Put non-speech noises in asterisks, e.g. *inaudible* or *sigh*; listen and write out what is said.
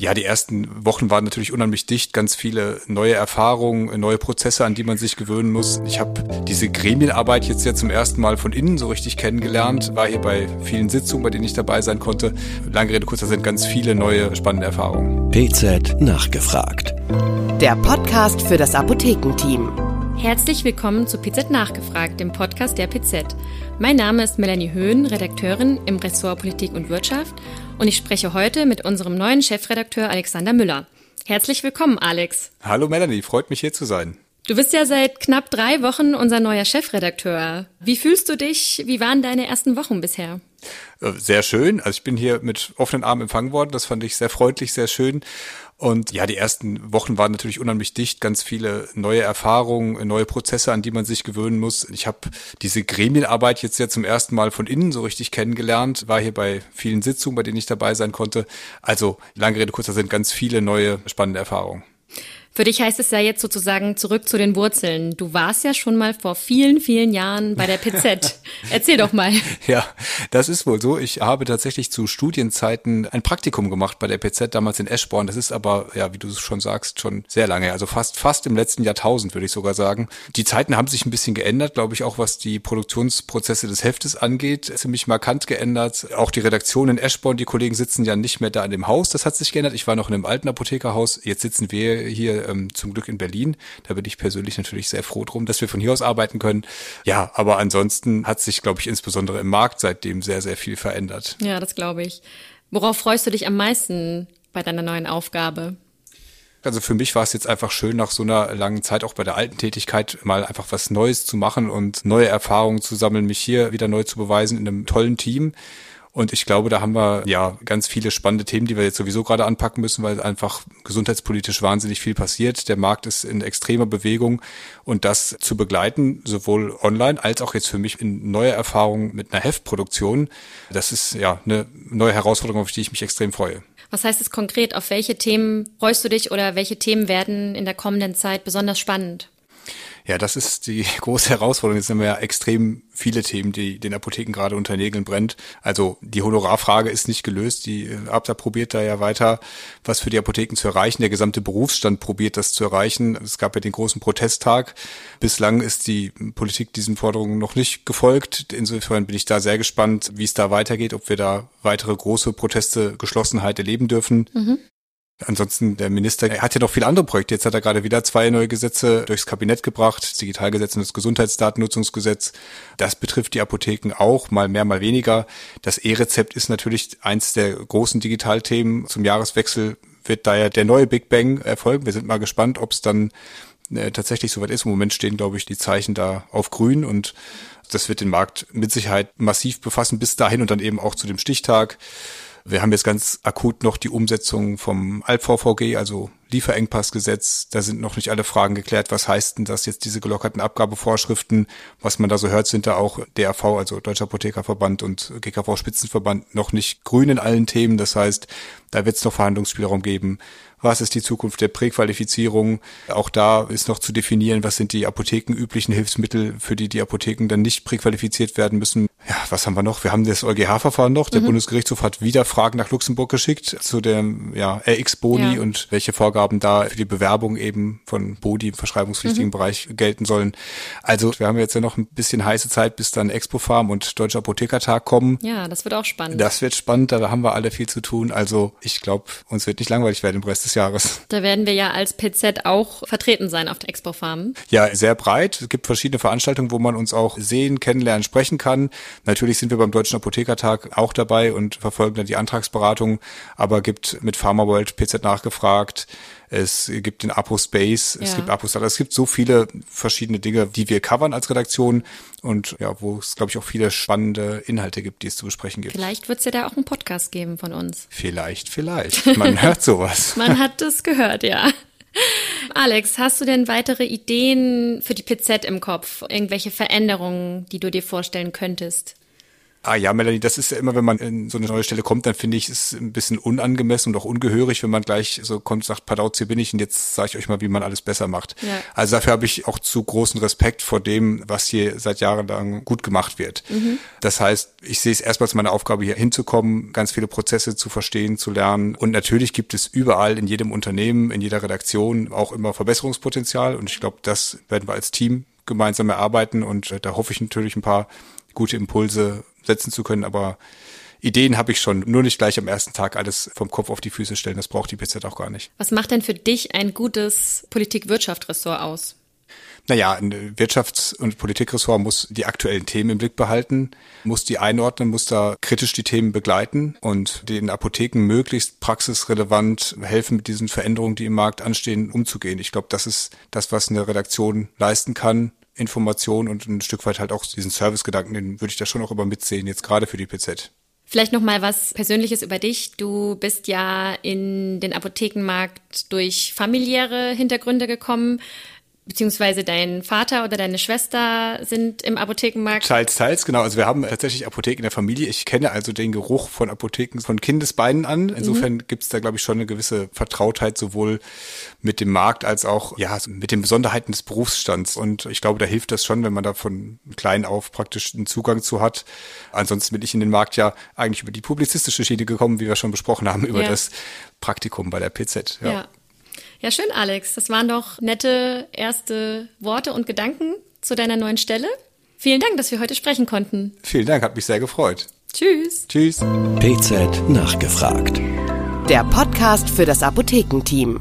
Ja, die ersten Wochen waren natürlich unheimlich dicht, ganz viele neue Erfahrungen, neue Prozesse, an die man sich gewöhnen muss. Ich habe diese Gremienarbeit jetzt ja zum ersten Mal von innen so richtig kennengelernt, war hier bei vielen Sitzungen, bei denen ich dabei sein konnte. Lange Rede, kurzer sind ganz viele neue spannende Erfahrungen. PZ nachgefragt. Der Podcast für das Apothekenteam. Herzlich willkommen zu PZ Nachgefragt, dem Podcast der PZ. Mein Name ist Melanie Höhn, Redakteurin im Ressort Politik und Wirtschaft und ich spreche heute mit unserem neuen Chefredakteur Alexander Müller. Herzlich willkommen, Alex. Hallo Melanie, freut mich hier zu sein. Du bist ja seit knapp drei Wochen unser neuer Chefredakteur. Wie fühlst du dich? Wie waren deine ersten Wochen bisher? Äh, sehr schön. Also ich bin hier mit offenen Armen empfangen worden. Das fand ich sehr freundlich, sehr schön. Und ja, die ersten Wochen waren natürlich unheimlich dicht, ganz viele neue Erfahrungen, neue Prozesse, an die man sich gewöhnen muss. Ich habe diese Gremienarbeit jetzt ja zum ersten Mal von innen so richtig kennengelernt, war hier bei vielen Sitzungen, bei denen ich dabei sein konnte. Also lange Rede, kurzer sind ganz viele neue spannende Erfahrungen. Für dich heißt es ja jetzt sozusagen zurück zu den Wurzeln. Du warst ja schon mal vor vielen, vielen Jahren bei der PZ. *laughs* Erzähl doch mal. Ja, das ist wohl so. Ich habe tatsächlich zu Studienzeiten ein Praktikum gemacht bei der PZ, damals in Eschborn. Das ist aber, ja, wie du schon sagst, schon sehr lange. Also fast, fast im letzten Jahrtausend, würde ich sogar sagen. Die Zeiten haben sich ein bisschen geändert, glaube ich, auch was die Produktionsprozesse des Heftes angeht. Ziemlich markant geändert. Auch die Redaktion in Eschborn, die Kollegen sitzen ja nicht mehr da in dem Haus. Das hat sich geändert. Ich war noch in einem alten Apothekerhaus. Jetzt sitzen wir hier ähm, zum Glück in Berlin. Da bin ich persönlich natürlich sehr froh drum, dass wir von hier aus arbeiten können. Ja, aber ansonsten hat sich, glaube ich, insbesondere im Markt seitdem sehr, sehr viel verändert. Ja, das glaube ich. Worauf freust du dich am meisten bei deiner neuen Aufgabe? Also für mich war es jetzt einfach schön, nach so einer langen Zeit auch bei der alten Tätigkeit mal einfach was Neues zu machen und neue Erfahrungen zu sammeln, mich hier wieder neu zu beweisen in einem tollen Team. Und ich glaube, da haben wir ja ganz viele spannende Themen, die wir jetzt sowieso gerade anpacken müssen, weil einfach gesundheitspolitisch wahnsinnig viel passiert. Der Markt ist in extremer Bewegung und das zu begleiten, sowohl online als auch jetzt für mich in neue Erfahrungen mit einer Heftproduktion, das ist ja eine neue Herausforderung, auf die ich mich extrem freue. Was heißt es konkret? Auf welche Themen freust du dich oder welche Themen werden in der kommenden Zeit besonders spannend? Ja, das ist die *laughs* große Herausforderung. Jetzt haben wir ja extrem viele Themen, die den Apotheken gerade unter Nägeln brennt. Also die Honorarfrage ist nicht gelöst. Die äh, Abda probiert da ja weiter, was für die Apotheken zu erreichen. Der gesamte Berufsstand probiert das zu erreichen. Es gab ja den großen Protesttag. Bislang ist die Politik diesen Forderungen noch nicht gefolgt. Insofern bin ich da sehr gespannt, wie es da weitergeht, ob wir da weitere große Proteste, Geschlossenheit erleben dürfen. Mhm. Ansonsten, der Minister er hat ja noch viele andere Projekte. Jetzt hat er gerade wieder zwei neue Gesetze durchs Kabinett gebracht, das Digitalgesetz und das Gesundheitsdatennutzungsgesetz. Das betrifft die Apotheken auch, mal mehr, mal weniger. Das E-Rezept ist natürlich eins der großen Digitalthemen. Zum Jahreswechsel wird daher der neue Big Bang erfolgen. Wir sind mal gespannt, ob es dann äh, tatsächlich soweit ist. Im Moment stehen, glaube ich, die Zeichen da auf grün und das wird den Markt mit Sicherheit massiv befassen bis dahin und dann eben auch zu dem Stichtag. Wir haben jetzt ganz akut noch die Umsetzung vom ALPVVG, also Lieferengpassgesetz. Da sind noch nicht alle Fragen geklärt. Was heißt denn das jetzt, diese gelockerten Abgabevorschriften? Was man da so hört, sind da auch DRV, also Deutscher Apothekerverband und GKV Spitzenverband noch nicht grün in allen Themen. Das heißt, da wird es noch Verhandlungsspielraum geben. Was ist die Zukunft der Präqualifizierung? Auch da ist noch zu definieren, was sind die apothekenüblichen Hilfsmittel, für die die Apotheken dann nicht präqualifiziert werden müssen. Ja, was haben wir noch? Wir haben das EuGH-Verfahren noch. Der mhm. Bundesgerichtshof hat wieder Fragen nach Luxemburg geschickt zu dem ja, RX-Boni ja. und welche Vorgaben da für die Bewerbung eben von Bodi im verschreibungspflichtigen mhm. Bereich gelten sollen. Also wir haben jetzt ja noch ein bisschen heiße Zeit, bis dann Expo Farm und Deutscher Apothekertag kommen. Ja, das wird auch spannend. Das wird spannend, da haben wir alle viel zu tun. Also ich glaube, uns wird nicht langweilig werden im Rest des Jahres. Da werden wir ja als PZ auch vertreten sein auf der Expo Farm. Ja, sehr breit. Es gibt verschiedene Veranstaltungen, wo man uns auch sehen, kennenlernen, sprechen kann. Natürlich sind wir beim Deutschen Apothekertag auch dabei und verfolgen dann die Antragsberatung, aber gibt mit PharmaWorld PZ nachgefragt. Es gibt den Apo Space, ja. es gibt Apo Es gibt so viele verschiedene Dinge, die wir covern als Redaktion und ja, wo es, glaube ich, auch viele spannende Inhalte gibt, die es zu besprechen gibt. Vielleicht wird es ja da auch einen Podcast geben von uns. Vielleicht, vielleicht. Man *laughs* hört sowas. Man hat das gehört, ja. Alex, hast du denn weitere Ideen für die PZ im Kopf? Irgendwelche Veränderungen, die du dir vorstellen könntest? Ah ja, Melanie, das ist ja immer, wenn man in so eine neue Stelle kommt, dann finde ich es ein bisschen unangemessen und auch ungehörig, wenn man gleich so kommt und sagt, Padauz, hier bin ich und jetzt sage ich euch mal, wie man alles besser macht. Ja. Also dafür habe ich auch zu großen Respekt vor dem, was hier seit Jahren lang gut gemacht wird. Mhm. Das heißt, ich sehe es erstmal als meine Aufgabe, hier hinzukommen, ganz viele Prozesse zu verstehen, zu lernen. Und natürlich gibt es überall in jedem Unternehmen, in jeder Redaktion auch immer Verbesserungspotenzial. Und ich glaube, das werden wir als Team gemeinsam erarbeiten und äh, da hoffe ich natürlich ein paar gute Impulse setzen zu können, aber Ideen habe ich schon, nur nicht gleich am ersten Tag alles vom Kopf auf die Füße stellen. Das braucht die PZ auch gar nicht. Was macht denn für dich ein gutes Politik-Wirtschaft-Ressort aus? Naja, ein Wirtschafts- und Politikressort muss die aktuellen Themen im Blick behalten, muss die einordnen, muss da kritisch die Themen begleiten und den Apotheken möglichst praxisrelevant helfen, mit diesen Veränderungen, die im Markt anstehen, umzugehen. Ich glaube, das ist das, was eine Redaktion leisten kann Information und ein Stück weit halt auch diesen Servicegedanken, den würde ich da schon auch immer mitsehen, jetzt gerade für die PZ. Vielleicht noch mal was Persönliches über dich. Du bist ja in den Apothekenmarkt durch familiäre Hintergründe gekommen beziehungsweise dein Vater oder deine Schwester sind im Apothekenmarkt? Teils, teils, genau. Also wir haben tatsächlich Apotheken in der Familie. Ich kenne also den Geruch von Apotheken von Kindesbeinen an. Insofern mhm. gibt es da, glaube ich, schon eine gewisse Vertrautheit sowohl mit dem Markt als auch ja mit den Besonderheiten des Berufsstands. Und ich glaube, da hilft das schon, wenn man da von klein auf praktisch einen Zugang zu hat. Ansonsten bin ich in den Markt ja eigentlich über die publizistische Schiene gekommen, wie wir schon besprochen haben, über ja. das Praktikum bei der PZ. ja. ja. Ja, schön, Alex. Das waren doch nette erste Worte und Gedanken zu deiner neuen Stelle. Vielen Dank, dass wir heute sprechen konnten. Vielen Dank, hat mich sehr gefreut. Tschüss. Tschüss. PZ nachgefragt. Der Podcast für das Apothekenteam.